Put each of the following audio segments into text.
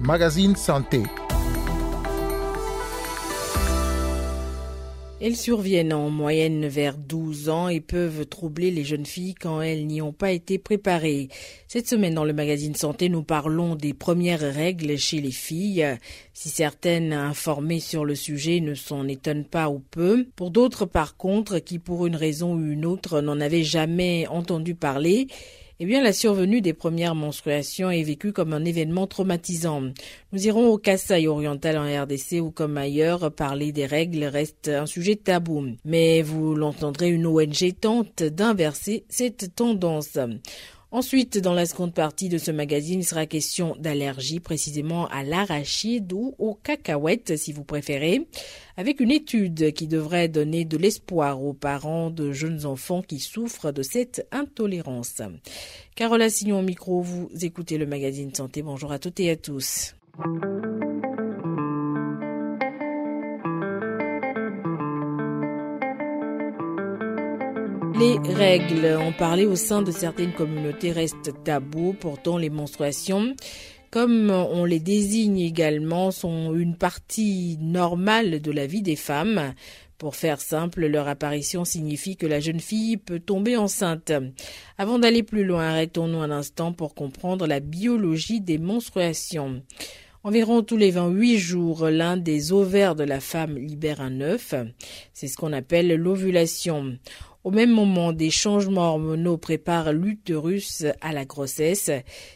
Magazine Santé. Elles surviennent en moyenne vers 12 ans et peuvent troubler les jeunes filles quand elles n'y ont pas été préparées. Cette semaine dans le magazine Santé, nous parlons des premières règles chez les filles. Si certaines informées sur le sujet ne s'en étonnent pas ou peu, pour d'autres par contre, qui pour une raison ou une autre n'en avaient jamais entendu parler, eh bien, la survenue des premières menstruations est vécue comme un événement traumatisant. Nous irons au Kassai oriental en RDC ou comme ailleurs, parler des règles reste un sujet tabou. Mais vous l'entendrez, une ONG tente d'inverser cette tendance. Ensuite, dans la seconde partie de ce magazine, il sera question d'allergie, précisément à l'arachide ou aux cacahuètes, si vous préférez, avec une étude qui devrait donner de l'espoir aux parents de jeunes enfants qui souffrent de cette intolérance. Carola Assignon au micro, vous écoutez le magazine Santé. Bonjour à toutes et à tous. Les règles, en parler au sein de certaines communautés restent tabou. Pourtant, les menstruations, comme on les désigne également, sont une partie normale de la vie des femmes. Pour faire simple, leur apparition signifie que la jeune fille peut tomber enceinte. Avant d'aller plus loin, arrêtons-nous un instant pour comprendre la biologie des menstruations. Environ tous les 28 jours, l'un des ovaires de la femme libère un œuf. C'est ce qu'on appelle l'ovulation. Au même moment, des changements hormonaux préparent l'utérus à la grossesse.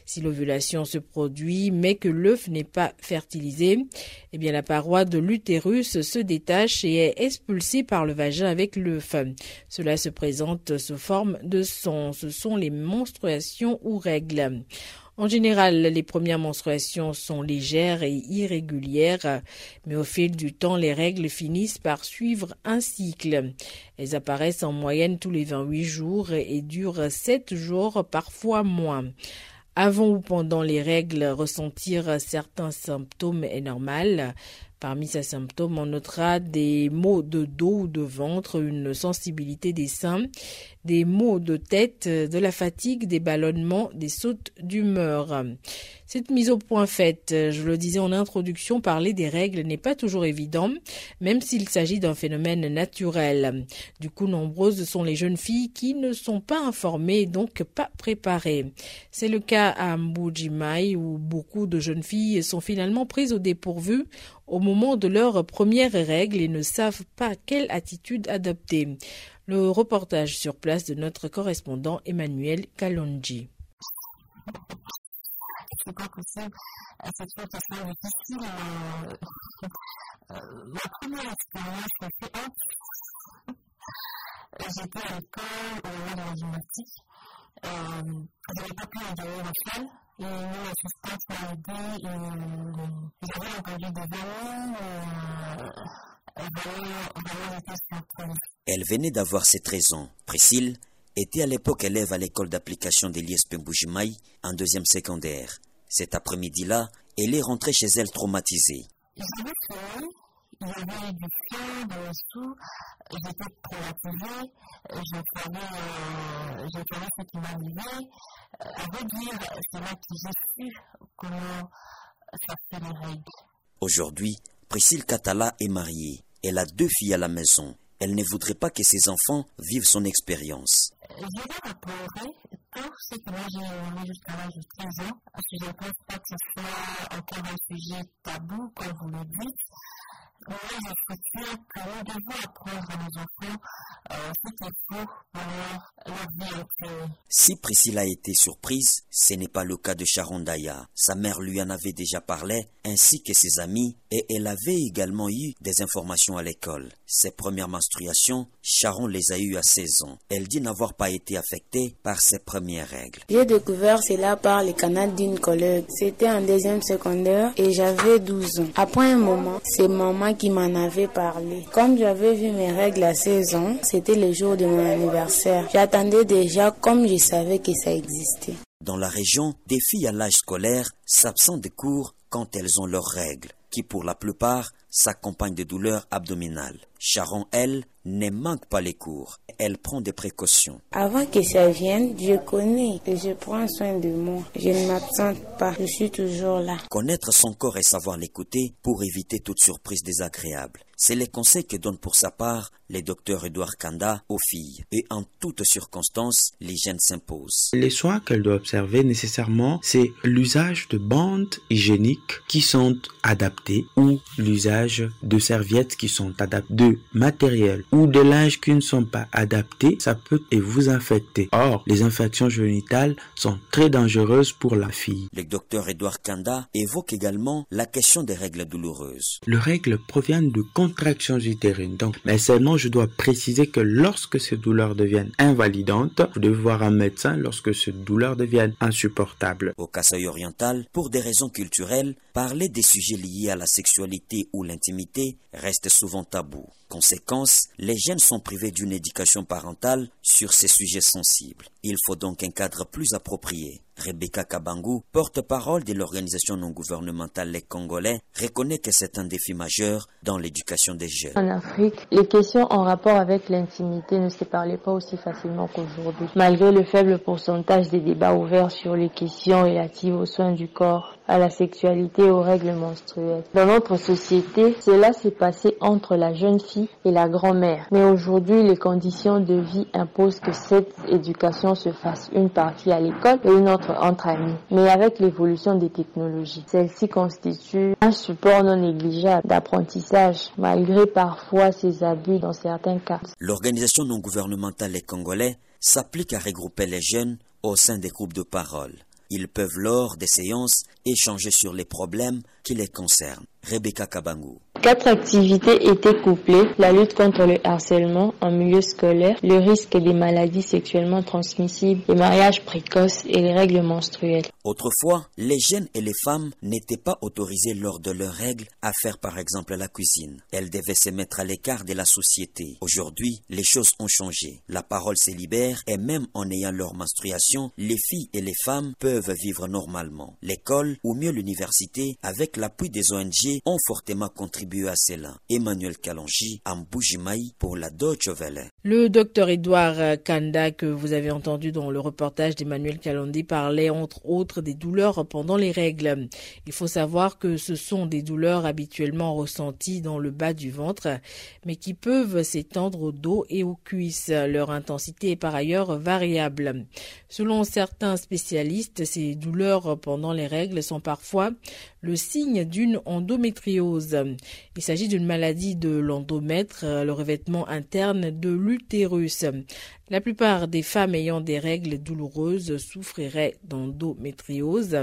Si l'ovulation se produit mais que l'œuf n'est pas fertilisé, eh bien la paroi de l'utérus se détache et est expulsée par le vagin avec l'œuf. Cela se présente sous forme de sang. Ce sont les menstruations ou règles. En général, les premières menstruations sont légères et irrégulières, mais au fil du temps, les règles finissent par suivre un cycle. Elles apparaissent en moyenne tous les 28 jours et durent 7 jours, parfois moins. Avant ou pendant les règles, ressentir certains symptômes est normal. Parmi ces symptômes, on notera des maux de dos ou de ventre, une sensibilité des seins, des maux de tête, de la fatigue, des ballonnements, des sautes d'humeur. Cette mise au point faite, je le disais en introduction, parler des règles n'est pas toujours évident, même s'il s'agit d'un phénomène naturel. Du coup, nombreuses sont les jeunes filles qui ne sont pas informées, donc pas préparées. C'est le cas à Mbujimai où beaucoup de jeunes filles sont finalement prises au dépourvu au moment de leurs premières règles et ne savent pas quelle attitude adopter. Le reportage sur place de notre correspondant Emmanuel Kalonji. C'est pas possible. Cette fois, ça sera difficile. Ma première expérience, c'est J'étais à l'école, au moment de la gymnastique. Euh, j'avais pas pu envoyer ma salle et mon assistante m'a aidé et j'avais entendu des amis euh. Elle venait d'avoir cette raison. Priscille était à l'époque élève à l'école d'application des l'ISP Mbujimai en deuxième secondaire. Cet après-midi-là, elle est rentrée chez elle traumatisée. J'avais fini, il y avait du feu dans le sous, j'étais traumatisée, je savais, euh, je savais ce qui m'arrivait. Euh, à vrai dire, c'est là que j'ai su comment ça fait les règles. Aujourd'hui, Priscille Catala est mariée. Elle a deux filles à la maison. Elle ne voudrait pas que ses enfants vivent son expérience. Je rapporter tout ce que moi j'ai aimé jusqu'à l'âge de 13 ans, parce que ne pense pas que ce soit encore un sujet tabou, comme vous le dites. Moi, je suis sûre que nous devons apprendre à nos enfants euh, ce qu'il faut pour leur vie actuelle. Si Priscille a été surprise, ce n'est pas le cas de Sharon Daya. Sa mère lui en avait déjà parlé, ainsi que ses amis, et elle avait également eu des informations à l'école. Ses premières menstruations, Sharon les a eues à 16 ans. Elle dit n'avoir pas été affectée par ses premières règles. J'ai découvert cela par le canal d'une collègue. C'était en deuxième secondaire et j'avais 12 ans. Après un moment, c'est maman qui m'en avait parlé. Comme j'avais vu mes règles à 16 ans, c'était le jour de mon anniversaire. J'attendais déjà comme je savais que ça existait. Dans la région, des filles à l'âge scolaire s'absentent des cours quand elles ont leurs règles, qui pour la plupart s'accompagnent de douleurs abdominales. Sharon, elle, ne manque pas les cours. Elle prend des précautions. Avant que ça vienne, je connais et je prends soin de moi. Je ne m'absente pas, je suis toujours là. Connaître son corps et savoir l'écouter pour éviter toute surprise désagréable. C'est les conseils que donne pour sa part le docteur Edouard Kanda aux filles. Et en toutes circonstances, l'hygiène s'impose. Les soins qu'elle doit observer nécessairement, c'est l'usage de bandes hygiéniques qui sont adaptées ou l'usage de serviettes qui sont adaptées, de matériel ou de linge qui ne sont pas adaptés, ça peut vous infecter. Or, les infections génitales sont très dangereuses pour la fille. Le docteur Edouard Kanda évoque également la question des règles douloureuses. Les règles proviennent de contractions utérines. Donc, mais seulement je dois préciser que lorsque ces douleurs deviennent invalidantes, vous devez voir un médecin lorsque ces douleurs deviennent insupportables. Au Kasaï oriental, pour des raisons culturelles, parler des sujets liés à la sexualité ou l'intimité reste souvent tabou. Conséquence, les jeunes sont privés d'une éducation parentale sur ces sujets sensibles. Il faut donc un cadre plus approprié. Rebecca Kabangu, porte-parole de l'organisation non gouvernementale Les Congolais, reconnaît que c'est un défi majeur dans l'éducation des jeunes. En Afrique, les questions en rapport avec l'intimité ne se parlaient pas aussi facilement qu'aujourd'hui. Malgré le faible pourcentage des débats ouverts sur les questions relatives aux soins du corps, à la sexualité et aux règles menstruelles. Dans notre société, cela s'est passé entre la jeune fille et la grand-mère. Mais aujourd'hui, les conditions de vie imposent que cette éducation se fasse une partie à l'école et une autre entre amis. Mais avec l'évolution des technologies, celle-ci constitue un support non négligeable d'apprentissage, malgré parfois ses abus dans certains cas. L'organisation non gouvernementale Les Congolais s'applique à regrouper les jeunes au sein des groupes de parole. Ils peuvent lors des séances échanger sur les problèmes qui les concernent. Rebecca Kabangu. Quatre activités étaient couplées, la lutte contre le harcèlement en milieu scolaire, le risque des maladies sexuellement transmissibles, les mariages précoces et les règles menstruelles. Autrefois, les jeunes et les femmes n'étaient pas autorisés lors de leurs règles à faire par exemple la cuisine. Elles devaient se mettre à l'écart de la société. Aujourd'hui, les choses ont changé. La parole se libère et même en ayant leur menstruation, les filles et les femmes peuvent vivre normalement. L'école, ou mieux l'université, avec l'appui des ONG, ont fortement contribué à cela. Emmanuel Kalonji, Mboujimaï pour la Deutsche Welle. Le docteur Edouard Kanda, que vous avez entendu dans le reportage d'Emmanuel Kalondi, parlait entre autres des douleurs pendant les règles. Il faut savoir que ce sont des douleurs habituellement ressenties dans le bas du ventre, mais qui peuvent s'étendre au dos et aux cuisses. Leur intensité est par ailleurs variable. Selon certains spécialistes, ces douleurs pendant les règles sont parfois le signe d'une endométriose. Il s'agit d'une maladie de l'endomètre, le revêtement interne de l'utérus. La plupart des femmes ayant des règles douloureuses souffriraient d'endométriose,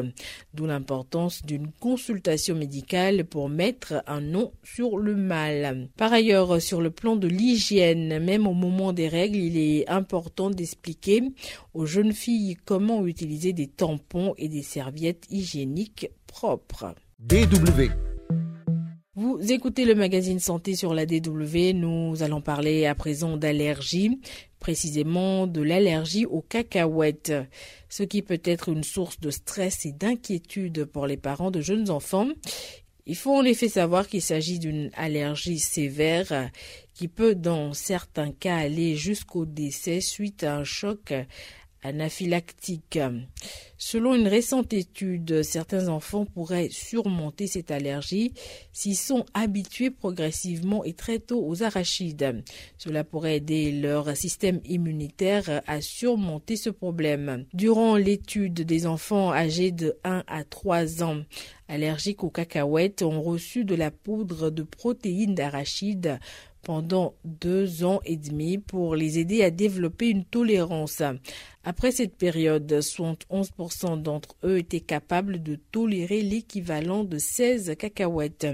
d'où l'importance d'une consultation médicale pour mettre un nom sur le mal. Par ailleurs, sur le plan de l'hygiène, même au moment des règles, il est important d'expliquer aux jeunes filles comment utiliser des tampons et des serviettes hygiéniques propres. DW vous écoutez le magazine Santé sur la DW. Nous allons parler à présent d'allergie, précisément de l'allergie aux cacahuètes, ce qui peut être une source de stress et d'inquiétude pour les parents de jeunes enfants. Il faut en effet savoir qu'il s'agit d'une allergie sévère qui peut dans certains cas aller jusqu'au décès suite à un choc anaphylactique. Selon une récente étude, certains enfants pourraient surmonter cette allergie s'ils sont habitués progressivement et très tôt aux arachides. Cela pourrait aider leur système immunitaire à surmonter ce problème. Durant l'étude des enfants âgés de 1 à 3 ans allergiques aux cacahuètes ont reçu de la poudre de protéines d'arachide pendant deux ans et demi pour les aider à développer une tolérance. Après cette période, 71% d'entre eux étaient capables de tolérer l'équivalent de 16 cacahuètes.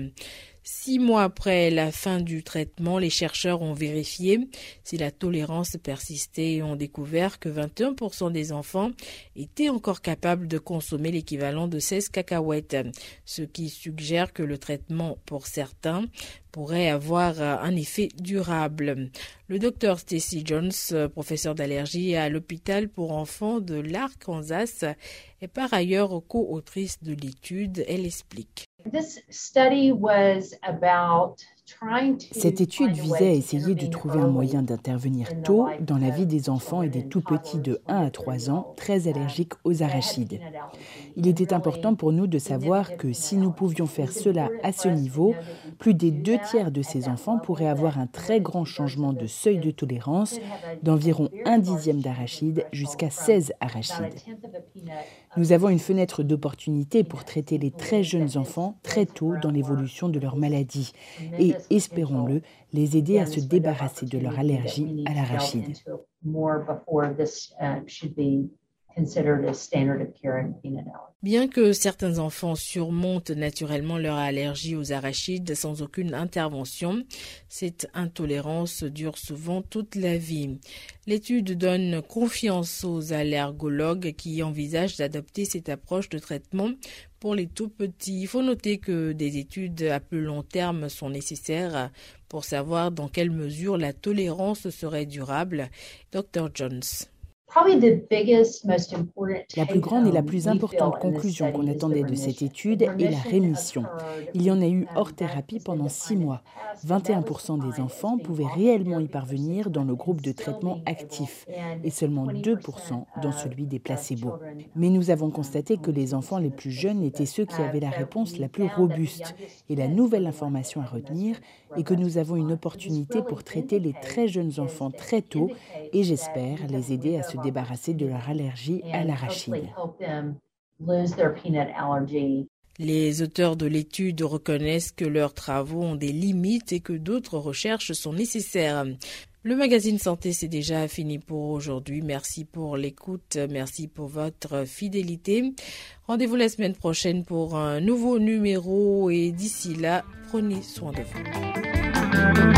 Six mois après la fin du traitement, les chercheurs ont vérifié si la tolérance persistait et ont découvert que 21% des enfants étaient encore capables de consommer l'équivalent de 16 cacahuètes, ce qui suggère que le traitement pour certains pourrait avoir un effet durable. Le docteur Stacy Jones, professeur d'allergie à l'hôpital pour enfants de l'Arkansas, est par ailleurs co-autrice de l'étude. Elle explique. This study was about Cette étude visait à essayer de trouver un moyen d'intervenir tôt dans la vie des enfants et des tout-petits de 1 à 3 ans très allergiques aux arachides. Il était important pour nous de savoir que si nous pouvions faire cela à ce niveau, plus des deux tiers de ces enfants pourraient avoir un très grand changement de seuil de tolérance d'environ un dixième d'arachide jusqu'à 16 arachides. Nous avons une fenêtre d'opportunité pour traiter les très jeunes enfants très tôt dans l'évolution de leur maladie et, espérons-le, les aider à se débarrasser de leur allergie à l'arachide. Bien que certains enfants surmontent naturellement leur allergie aux arachides sans aucune intervention, cette intolérance dure souvent toute la vie. L'étude donne confiance aux allergologues qui envisagent d'adopter cette approche de traitement pour les tout petits. Il faut noter que des études à plus long terme sont nécessaires pour savoir dans quelle mesure la tolérance serait durable. Dr. Jones. La plus grande et la plus importante conclusion qu'on attendait de cette étude est la rémission. Il y en a eu hors thérapie pendant six mois. 21% des enfants pouvaient réellement y parvenir dans le groupe de traitement actif et seulement 2% dans celui des placebos. Mais nous avons constaté que les enfants les plus jeunes étaient ceux qui avaient la réponse la plus robuste. Et la nouvelle information à retenir est que nous avons une opportunité pour traiter les très jeunes enfants très tôt et j'espère les aider à se débarrasser de leur allergie à l'arachide. Les auteurs de l'étude reconnaissent que leurs travaux ont des limites et que d'autres recherches sont nécessaires. Le magazine Santé, c'est déjà fini pour aujourd'hui. Merci pour l'écoute, merci pour votre fidélité. Rendez-vous la semaine prochaine pour un nouveau numéro et d'ici là, prenez soin de vous.